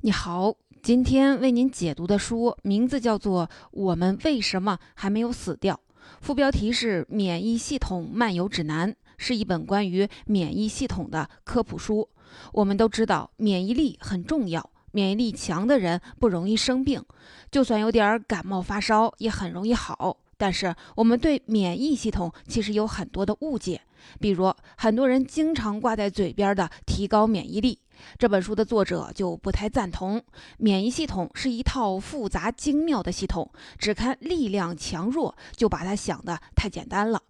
你好，今天为您解读的书名字叫做《我们为什么还没有死掉》，副标题是《免疫系统漫游指南》，是一本关于免疫系统的科普书。我们都知道，免疫力很重要，免疫力强的人不容易生病，就算有点感冒发烧也很容易好。但是，我们对免疫系统其实有很多的误解，比如很多人经常挂在嘴边的提高免疫力。这本书的作者就不太赞同，免疫系统是一套复杂精妙的系统，只看力量强弱就把它想得太简单了。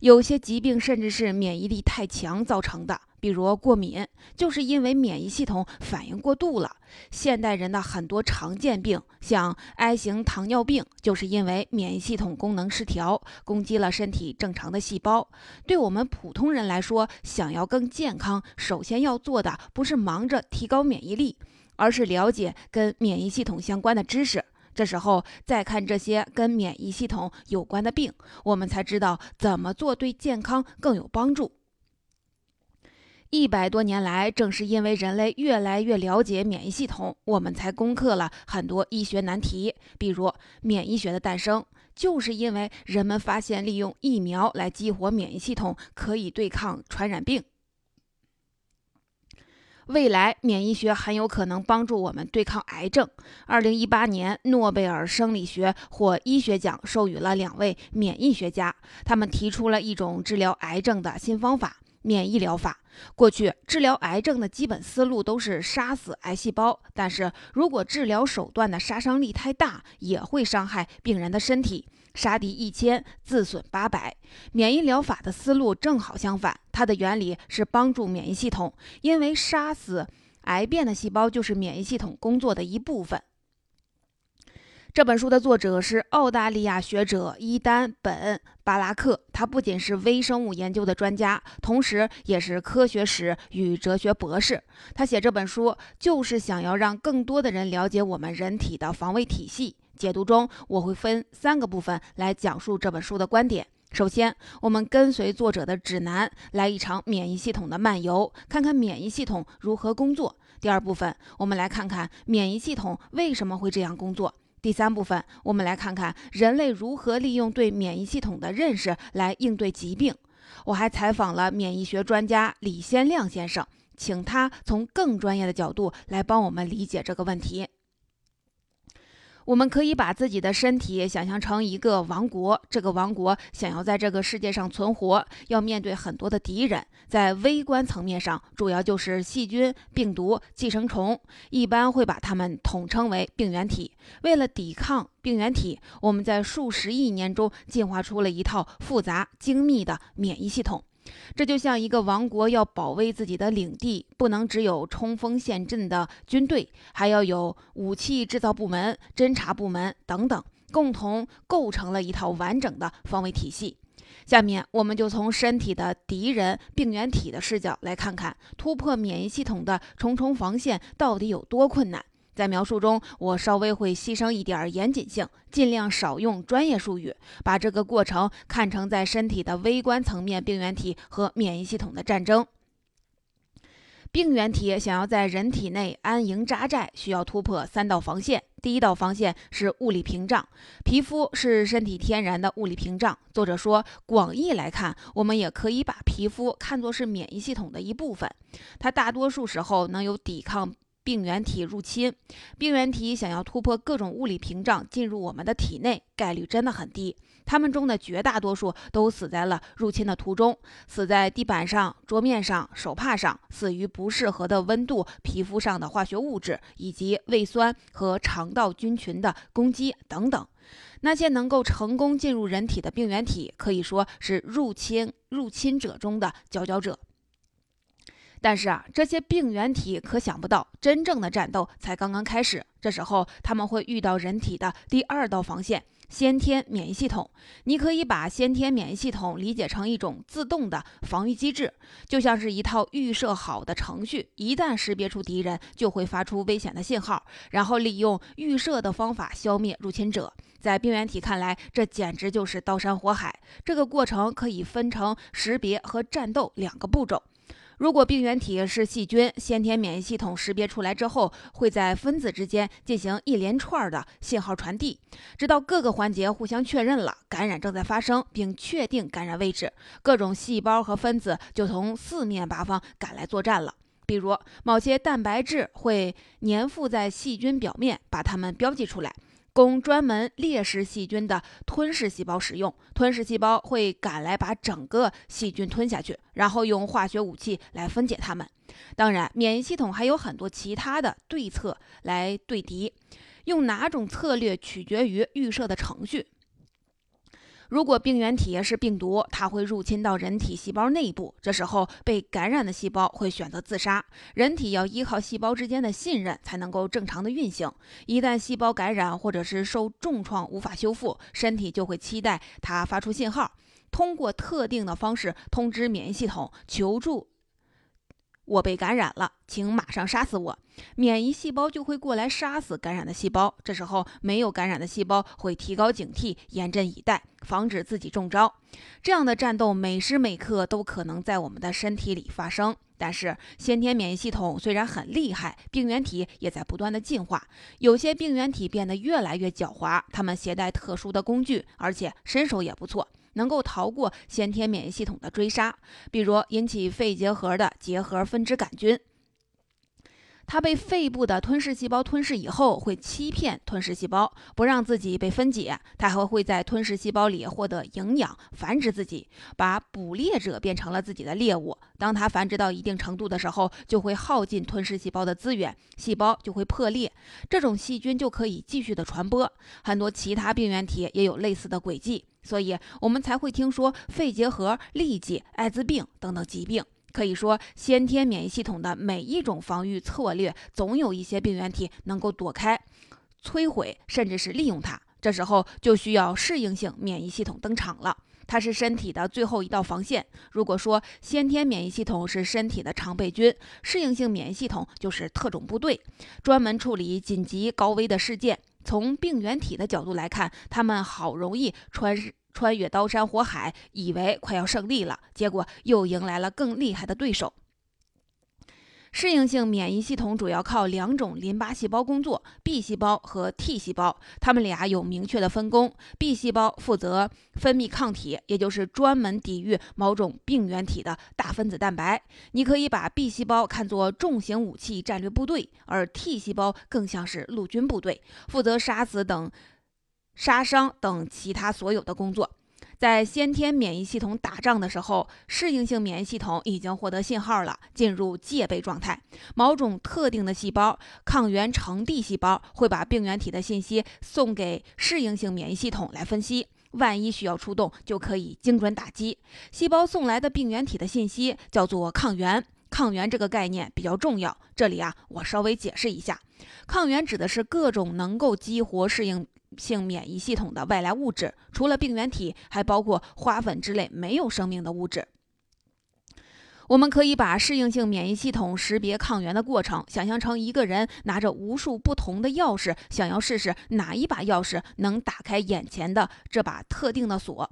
有些疾病甚至是免疫力太强造成的。比如过敏，就是因为免疫系统反应过度了。现代人的很多常见病，像 I 型糖尿病，就是因为免疫系统功能失调，攻击了身体正常的细胞。对我们普通人来说，想要更健康，首先要做的不是忙着提高免疫力，而是了解跟免疫系统相关的知识。这时候再看这些跟免疫系统有关的病，我们才知道怎么做对健康更有帮助。一百多年来，正是因为人类越来越了解免疫系统，我们才攻克了很多医学难题。比如，免疫学的诞生，就是因为人们发现利用疫苗来激活免疫系统，可以对抗传染病。未来，免疫学很有可能帮助我们对抗癌症。二零一八年，诺贝尔生理学或医学奖授予了两位免疫学家，他们提出了一种治疗癌症的新方法。免疫疗法，过去治疗癌症的基本思路都是杀死癌细胞，但是如果治疗手段的杀伤力太大，也会伤害病人的身体。杀敌一千，自损八百。免疫疗法的思路正好相反，它的原理是帮助免疫系统，因为杀死癌变的细胞就是免疫系统工作的一部分。这本书的作者是澳大利亚学者伊丹·本·巴拉克，他不仅是微生物研究的专家，同时也是科学史与哲学博士。他写这本书就是想要让更多的人了解我们人体的防卫体系。解读中，我会分三个部分来讲述这本书的观点。首先，我们跟随作者的指南，来一场免疫系统的漫游，看看免疫系统如何工作。第二部分，我们来看看免疫系统为什么会这样工作。第三部分，我们来看看人类如何利用对免疫系统的认识来应对疾病。我还采访了免疫学专家李先亮先生，请他从更专业的角度来帮我们理解这个问题。我们可以把自己的身体想象成一个王国，这个王国想要在这个世界上存活，要面对很多的敌人。在微观层面上，主要就是细菌、病毒、寄生虫，一般会把它们统称为病原体。为了抵抗病原体，我们在数十亿年中进化出了一套复杂精密的免疫系统。这就像一个王国要保卫自己的领地，不能只有冲锋陷阵的军队，还要有武器制造部门、侦察部门等等，共同构成了一套完整的防卫体系。下面，我们就从身体的敌人病原体的视角来看看，突破免疫系统的重重防线到底有多困难。在描述中，我稍微会牺牲一点严谨性，尽量少用专业术语，把这个过程看成在身体的微观层面，病原体和免疫系统的战争。病原体想要在人体内安营扎寨，需要突破三道防线。第一道防线是物理屏障，皮肤是身体天然的物理屏障。作者说，广义来看，我们也可以把皮肤看作是免疫系统的一部分，它大多数时候能有抵抗。病原体入侵，病原体想要突破各种物理屏障进入我们的体内，概率真的很低。它们中的绝大多数都死在了入侵的途中，死在地板上、桌面上、手帕上，死于不适合的温度、皮肤上的化学物质，以及胃酸和肠道菌群的攻击等等。那些能够成功进入人体的病原体，可以说是入侵入侵者中的佼佼者。但是啊，这些病原体可想不到，真正的战斗才刚刚开始。这时候他们会遇到人体的第二道防线——先天免疫系统。你可以把先天免疫系统理解成一种自动的防御机制，就像是一套预设好的程序。一旦识别出敌人，就会发出危险的信号，然后利用预设的方法消灭入侵者。在病原体看来，这简直就是刀山火海。这个过程可以分成识别和战斗两个步骤。如果病原体是细菌，先天免疫系统识别出来之后，会在分子之间进行一连串的信号传递，直到各个环节互相确认了感染正在发生，并确定感染位置，各种细胞和分子就从四面八方赶来作战了。比如，某些蛋白质会粘附在细菌表面，把它们标记出来。供专门猎食细菌的吞噬细胞使用，吞噬细胞会赶来把整个细菌吞下去，然后用化学武器来分解它们。当然，免疫系统还有很多其他的对策来对敌，用哪种策略取决于预设的程序。如果病原体是病毒，它会入侵到人体细胞内部，这时候被感染的细胞会选择自杀。人体要依靠细胞之间的信任才能够正常的运行。一旦细胞感染或者是受重创无法修复，身体就会期待它发出信号，通过特定的方式通知免疫系统求助。我被感染了，请马上杀死我！免疫细胞就会过来杀死感染的细胞。这时候，没有感染的细胞会提高警惕，严阵以待，防止自己中招。这样的战斗每时每刻都可能在我们的身体里发生。但是，先天免疫系统虽然很厉害，病原体也在不断的进化。有些病原体变得越来越狡猾，它们携带特殊的工具，而且身手也不错。能够逃过先天免疫系统的追杀，比如引起肺结核的结核分支杆菌。它被肺部的吞噬细胞吞噬以后，会欺骗吞噬细胞，不让自己被分解。它还会在吞噬细胞里获得营养，繁殖自己，把捕猎者变成了自己的猎物。当它繁殖到一定程度的时候，就会耗尽吞噬细胞的资源，细胞就会破裂，这种细菌就可以继续的传播。很多其他病原体也有类似的轨迹。所以，我们才会听说肺结核、痢疾、艾滋病等等疾病。可以说，先天免疫系统的每一种防御策略，总有一些病原体能够躲开、摧毁，甚至是利用它。这时候就需要适应性免疫系统登场了，它是身体的最后一道防线。如果说先天免疫系统是身体的常备军，适应性免疫系统就是特种部队，专门处理紧急高危的事件。从病原体的角度来看，他们好容易穿穿越刀山火海，以为快要胜利了，结果又迎来了更厉害的对手。适应性免疫系统主要靠两种淋巴细胞工作：B 细胞和 T 细胞。它们俩有明确的分工。B 细胞负责分泌抗体，也就是专门抵御某种病原体的大分子蛋白。你可以把 B 细胞看作重型武器战略部队，而 T 细胞更像是陆军部队，负责杀死等杀伤等其他所有的工作。在先天免疫系统打仗的时候，适应性免疫系统已经获得信号了，进入戒备状态。某种特定的细胞——抗原成地细胞，会把病原体的信息送给适应性免疫系统来分析。万一需要出动，就可以精准打击。细胞送来的病原体的信息叫做抗原。抗原这个概念比较重要，这里啊，我稍微解释一下。抗原指的是各种能够激活适应。性免疫系统的外来物质，除了病原体，还包括花粉之类没有生命的物质。我们可以把适应性免疫系统识别抗原的过程想象成一个人拿着无数不同的钥匙，想要试试哪一把钥匙能打开眼前的这把特定的锁。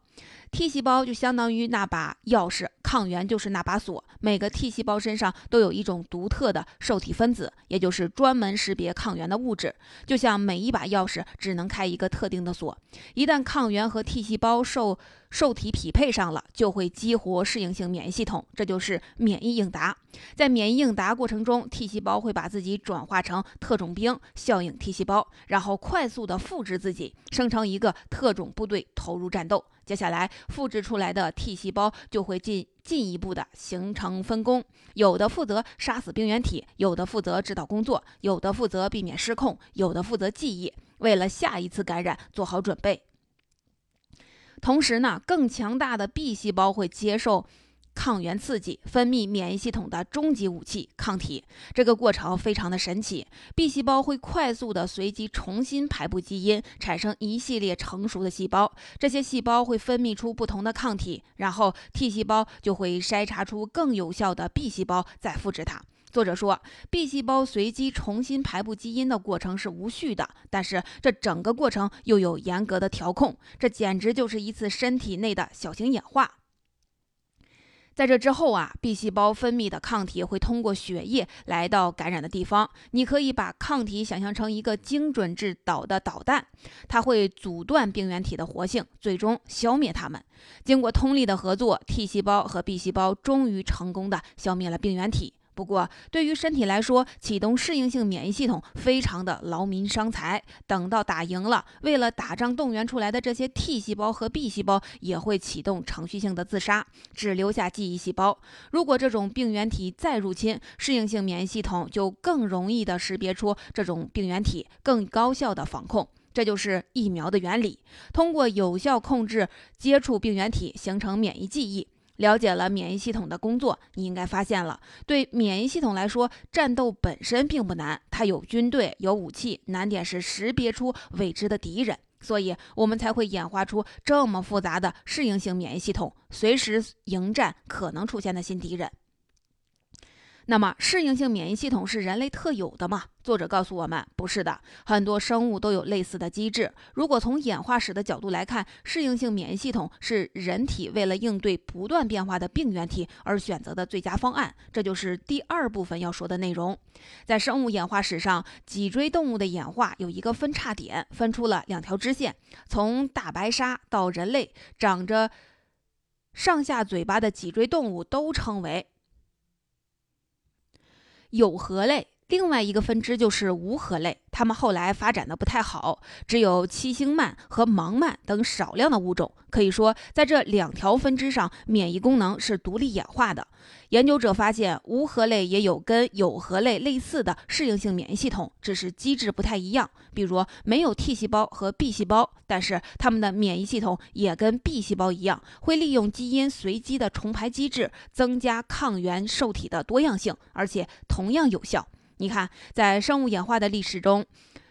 T 细胞就相当于那把钥匙，抗原就是那把锁。每个 T 细胞身上都有一种独特的受体分子，也就是专门识别抗原的物质。就像每一把钥匙只能开一个特定的锁。一旦抗原和 T 细胞受受体匹配上了，就会激活适应性免疫系统，这就是免疫应答。在免疫应答过程中，T 细胞会把自己转化成特种兵效应 T 细胞，然后快速的复制自己，生成一个特种部队，投入战斗。接下来，复制出来的 T 细胞就会进进一步的形成分工，有的负责杀死病原体，有的负责指导工作，有的负责避免失控，有的负责记忆，为了下一次感染做好准备。同时呢，更强大的 B 细胞会接受。抗原刺激分泌免疫系统的终极武器——抗体。这个过程非常的神奇。B 细胞会快速的随机重新排布基因，产生一系列成熟的细胞。这些细胞会分泌出不同的抗体，然后 T 细胞就会筛查出更有效的 B 细胞，再复制它。作者说，B 细胞随机重新排布基因的过程是无序的，但是这整个过程又有严格的调控，这简直就是一次身体内的小型演化。在这之后啊，B 细胞分泌的抗体会通过血液来到感染的地方。你可以把抗体想象成一个精准制导的导弹，它会阻断病原体的活性，最终消灭它们。经过通力的合作，T 细胞和 B 细胞终于成功的消灭了病原体。不过，对于身体来说，启动适应性免疫系统非常的劳民伤财。等到打赢了，为了打仗动员出来的这些 T 细胞和 B 细胞也会启动程序性的自杀，只留下记忆细胞。如果这种病原体再入侵，适应性免疫系统就更容易的识别出这种病原体，更高效的防控。这就是疫苗的原理，通过有效控制接触病原体，形成免疫记忆。了解了免疫系统的工作，你应该发现了，对免疫系统来说，战斗本身并不难，它有军队，有武器，难点是识别出未知的敌人，所以我们才会演化出这么复杂的适应性免疫系统，随时迎战可能出现的新敌人。那么，适应性免疫系统是人类特有的吗？作者告诉我们，不是的，很多生物都有类似的机制。如果从演化史的角度来看，适应性免疫系统是人体为了应对不断变化的病原体而选择的最佳方案。这就是第二部分要说的内容。在生物演化史上，脊椎动物的演化有一个分叉点，分出了两条支线，从大白鲨到人类，长着上下嘴巴的脊椎动物都称为。有核类，另外一个分支就是无核类。它们后来发展的不太好，只有七星鳗和盲鳗等少量的物种。可以说，在这两条分支上，免疫功能是独立演化的。研究者发现，无核类也有跟有核类类似的适应性免疫系统，只是机制不太一样。比如，没有 T 细胞和 B 细胞，但是它们的免疫系统也跟 B 细胞一样，会利用基因随机的重排机制，增加抗原受体的多样性，而且同样有效。你看，在生物演化的历史中，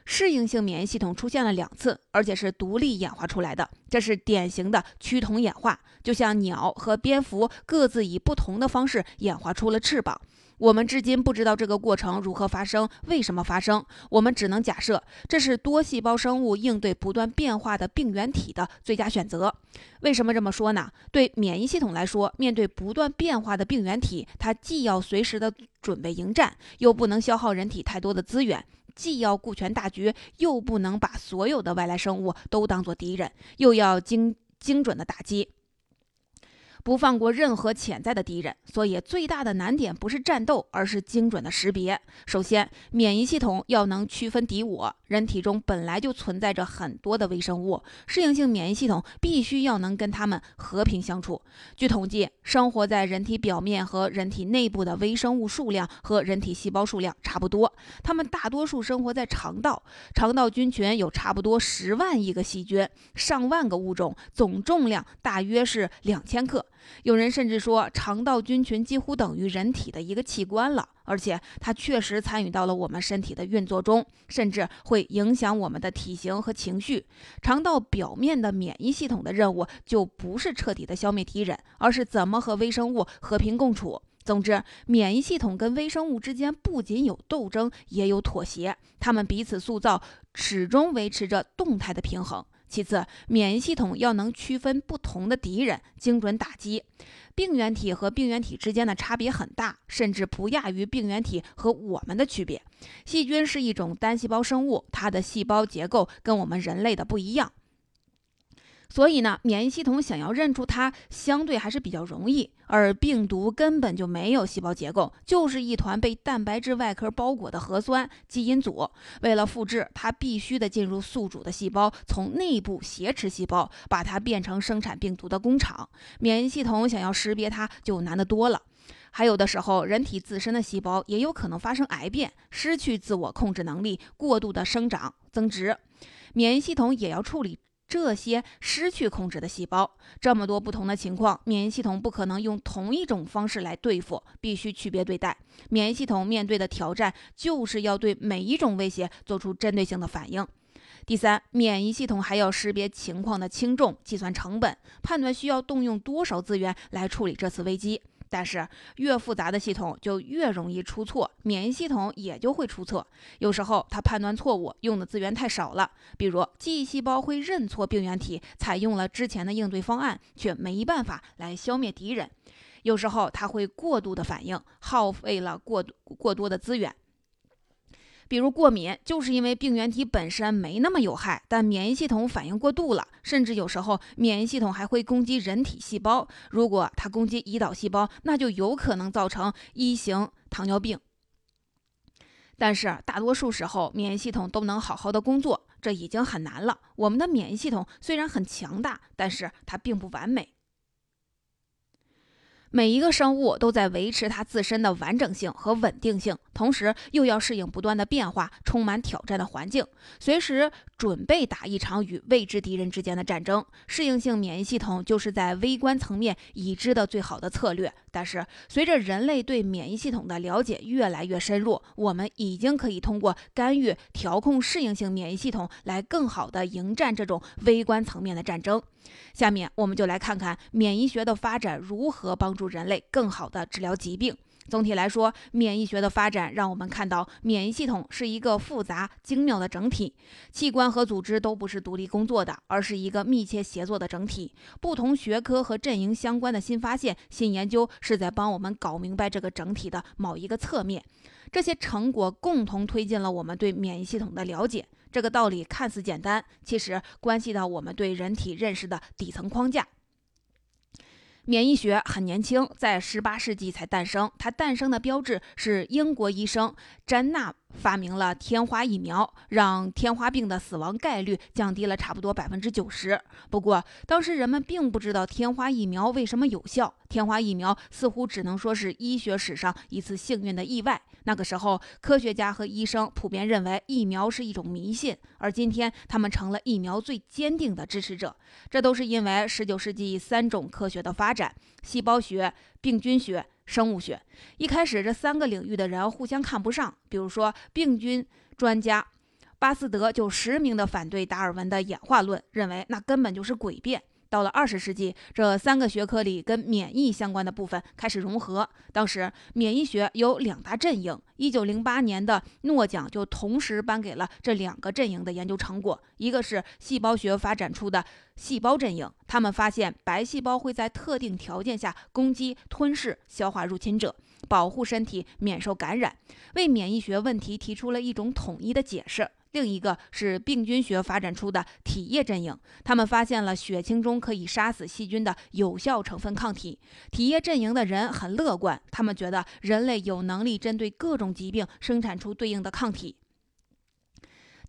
适应性免疫系统出现了两次，而且是独立演化出来的，这是典型的趋同演化。就像鸟和蝙蝠各自以不同的方式演化出了翅膀。我们至今不知道这个过程如何发生，为什么发生？我们只能假设这是多细胞生物应对不断变化的病原体的最佳选择。为什么这么说呢？对免疫系统来说，面对不断变化的病原体，它既要随时的准备迎战，又不能消耗人体太多的资源；既要顾全大局，又不能把所有的外来生物都当作敌人，又要精精准的打击。不放过任何潜在的敌人，所以最大的难点不是战斗，而是精准的识别。首先，免疫系统要能区分敌我。人体中本来就存在着很多的微生物，适应性免疫系统必须要能跟它们和平相处。据统计，生活在人体表面和人体内部的微生物数量和人体细胞数量差不多。它们大多数生活在肠道，肠道菌群有差不多十万亿个细菌，上万个物种，总重量大约是两千克。有人甚至说，肠道菌群几乎等于人体的一个器官了，而且它确实参与到了我们身体的运作中，甚至会影响我们的体型和情绪。肠道表面的免疫系统的任务就不是彻底的消灭敌人，而是怎么和微生物和平共处。总之，免疫系统跟微生物之间不仅有斗争，也有妥协，它们彼此塑造，始终维持着动态的平衡。其次，免疫系统要能区分不同的敌人，精准打击。病原体和病原体之间的差别很大，甚至不亚于病原体和我们的区别。细菌是一种单细胞生物，它的细胞结构跟我们人类的不一样。所以呢，免疫系统想要认出它，相对还是比较容易。而病毒根本就没有细胞结构，就是一团被蛋白质外壳包裹的核酸基因组。为了复制，它必须得进入宿主的细胞，从内部挟持细胞，把它变成生产病毒的工厂。免疫系统想要识别它，就难得多了。还有的时候，人体自身的细胞也有可能发生癌变，失去自我控制能力，过度的生长增殖，免疫系统也要处理。这些失去控制的细胞，这么多不同的情况，免疫系统不可能用同一种方式来对付，必须区别对待。免疫系统面对的挑战，就是要对每一种威胁做出针对性的反应。第三，免疫系统还要识别情况的轻重，计算成本，判断需要动用多少资源来处理这次危机。但是越复杂的系统就越容易出错，免疫系统也就会出错。有时候它判断错误，用的资源太少了。比如记忆细胞会认错病原体，采用了之前的应对方案，却没办法来消灭敌人。有时候它会过度的反应，耗费了过过多的资源。比如过敏，就是因为病原体本身没那么有害，但免疫系统反应过度了，甚至有时候免疫系统还会攻击人体细胞。如果它攻击胰岛细胞，那就有可能造成一型糖尿病。但是大多数时候，免疫系统都能好好的工作，这已经很难了。我们的免疫系统虽然很强大，但是它并不完美。每一个生物都在维持它自身的完整性和稳定性，同时又要适应不断的变化、充满挑战的环境，随时准备打一场与未知敌人之间的战争。适应性免疫系统就是在微观层面已知的最好的策略。但是，随着人类对免疫系统的了解越来越深入，我们已经可以通过干预调控适应性免疫系统来更好地迎战这种微观层面的战争。下面我们就来看看免疫学的发展如何帮助人类更好地治疗疾病。总体来说，免疫学的发展让我们看到，免疫系统是一个复杂精妙的整体，器官和组织都不是独立工作的，而是一个密切协作的整体。不同学科和阵营相关的新发现、新研究，是在帮我们搞明白这个整体的某一个侧面。这些成果共同推进了我们对免疫系统的了解。这个道理看似简单，其实关系到我们对人体认识的底层框架。免疫学很年轻，在十八世纪才诞生。它诞生的标志是英国医生詹纳。发明了天花疫苗，让天花病的死亡概率降低了差不多百分之九十。不过，当时人们并不知道天花疫苗为什么有效。天花疫苗似乎只能说是医学史上一次幸运的意外。那个时候，科学家和医生普遍认为疫苗是一种迷信，而今天他们成了疫苗最坚定的支持者。这都是因为十九世纪三种科学的发展：细胞学、病菌学。生物学一开始，这三个领域的人互相看不上。比如说，病菌专家巴斯德就实名的反对达尔文的演化论，认为那根本就是诡辩。到了二十世纪，这三个学科里跟免疫相关的部分开始融合。当时免疫学有两大阵营，一九零八年的诺奖就同时颁给了这两个阵营的研究成果。一个是细胞学发展出的细胞阵营，他们发现白细胞会在特定条件下攻击、吞噬、消化入侵者，保护身体免受感染，为免疫学问题提出了一种统一的解释。另一个是病菌学发展出的体液阵营，他们发现了血清中可以杀死细菌的有效成分抗体。体液阵营的人很乐观，他们觉得人类有能力针对各种疾病生产出对应的抗体。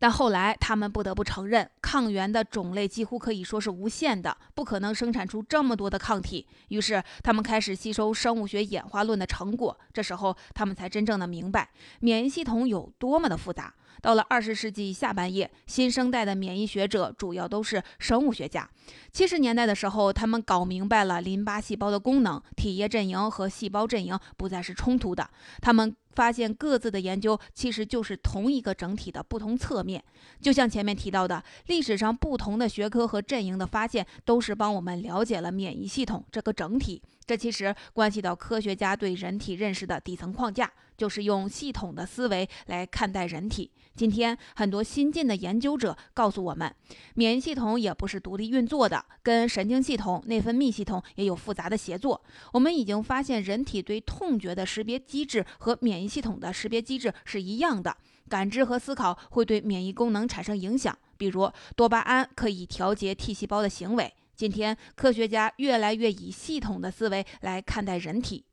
但后来他们不得不承认，抗原的种类几乎可以说是无限的，不可能生产出这么多的抗体。于是他们开始吸收生物学演化论的成果。这时候他们才真正的明白免疫系统有多么的复杂。到了二十世纪下半叶，新生代的免疫学者主要都是生物学家。七十年代的时候，他们搞明白了淋巴细胞的功能，体液阵营和细胞阵营不再是冲突的。他们发现各自的研究其实就是同一个整体的不同侧面。就像前面提到的，历史上不同的学科和阵营的发现，都是帮我们了解了免疫系统这个整体。这其实关系到科学家对人体认识的底层框架，就是用系统的思维来看待人体。今天很多新进的研究者告诉我们，免疫系统也不是独立运作的，跟神经系统、内分泌系统也有复杂的协作。我们已经发现，人体对痛觉的识别机制和免疫系统的识别机制是一样的，感知和思考会对免疫功能产生影响。比如，多巴胺可以调节 T 细胞的行为。今天，科学家越来越以系统的思维来看待人体。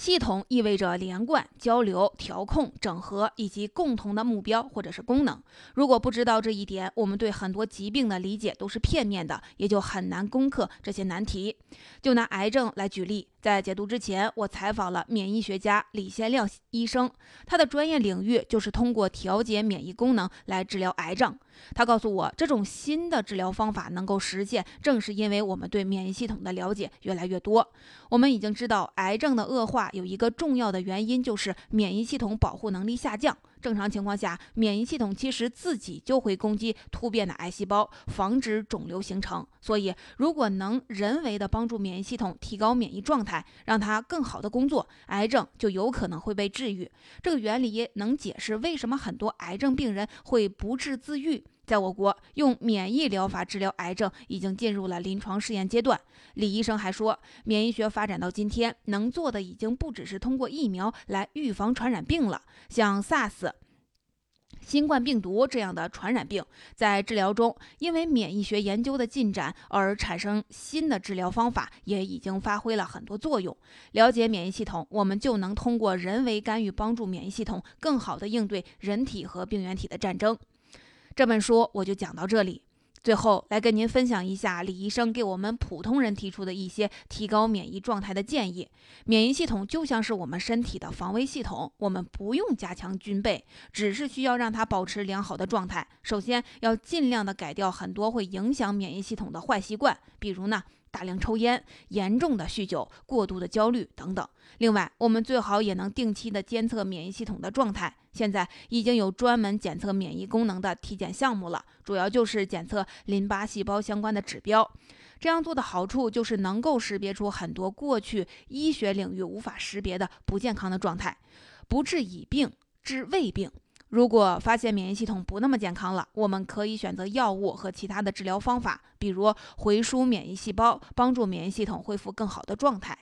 系统意味着连贯、交流、调控、整合以及共同的目标或者是功能。如果不知道这一点，我们对很多疾病的理解都是片面的，也就很难攻克这些难题。就拿癌症来举例。在解读之前，我采访了免疫学家李先亮医生，他的专业领域就是通过调节免疫功能来治疗癌症。他告诉我，这种新的治疗方法能够实现，正是因为我们对免疫系统的了解越来越多。我们已经知道，癌症的恶化有一个重要的原因，就是免疫系统保护能力下降。正常情况下，免疫系统其实自己就会攻击突变的癌细胞，防止肿瘤形成。所以，如果能人为的帮助免疫系统提高免疫状态，让它更好的工作，癌症就有可能会被治愈。这个原理能解释为什么很多癌症病人会不治自愈。在我国，用免疫疗法治疗癌症已经进入了临床试验阶段。李医生还说，免疫学发展到今天，能做的已经不只是通过疫苗来预防传染病了，像 SARS。新冠病毒这样的传染病，在治疗中，因为免疫学研究的进展而产生新的治疗方法，也已经发挥了很多作用。了解免疫系统，我们就能通过人为干预，帮助免疫系统更好地应对人体和病原体的战争。这本书我就讲到这里。最后来跟您分享一下李医生给我们普通人提出的一些提高免疫状态的建议。免疫系统就像是我们身体的防卫系统，我们不用加强军备，只是需要让它保持良好的状态。首先要尽量的改掉很多会影响免疫系统的坏习惯，比如呢。大量抽烟、严重的酗酒、过度的焦虑等等。另外，我们最好也能定期的监测免疫系统的状态。现在已经有专门检测免疫功能的体检项目了，主要就是检测淋巴细胞相关的指标。这样做的好处就是能够识别出很多过去医学领域无法识别的不健康的状态，不治已病，治未病。如果发现免疫系统不那么健康了，我们可以选择药物和其他的治疗方法，比如回输免疫细胞，帮助免疫系统恢复更好的状态。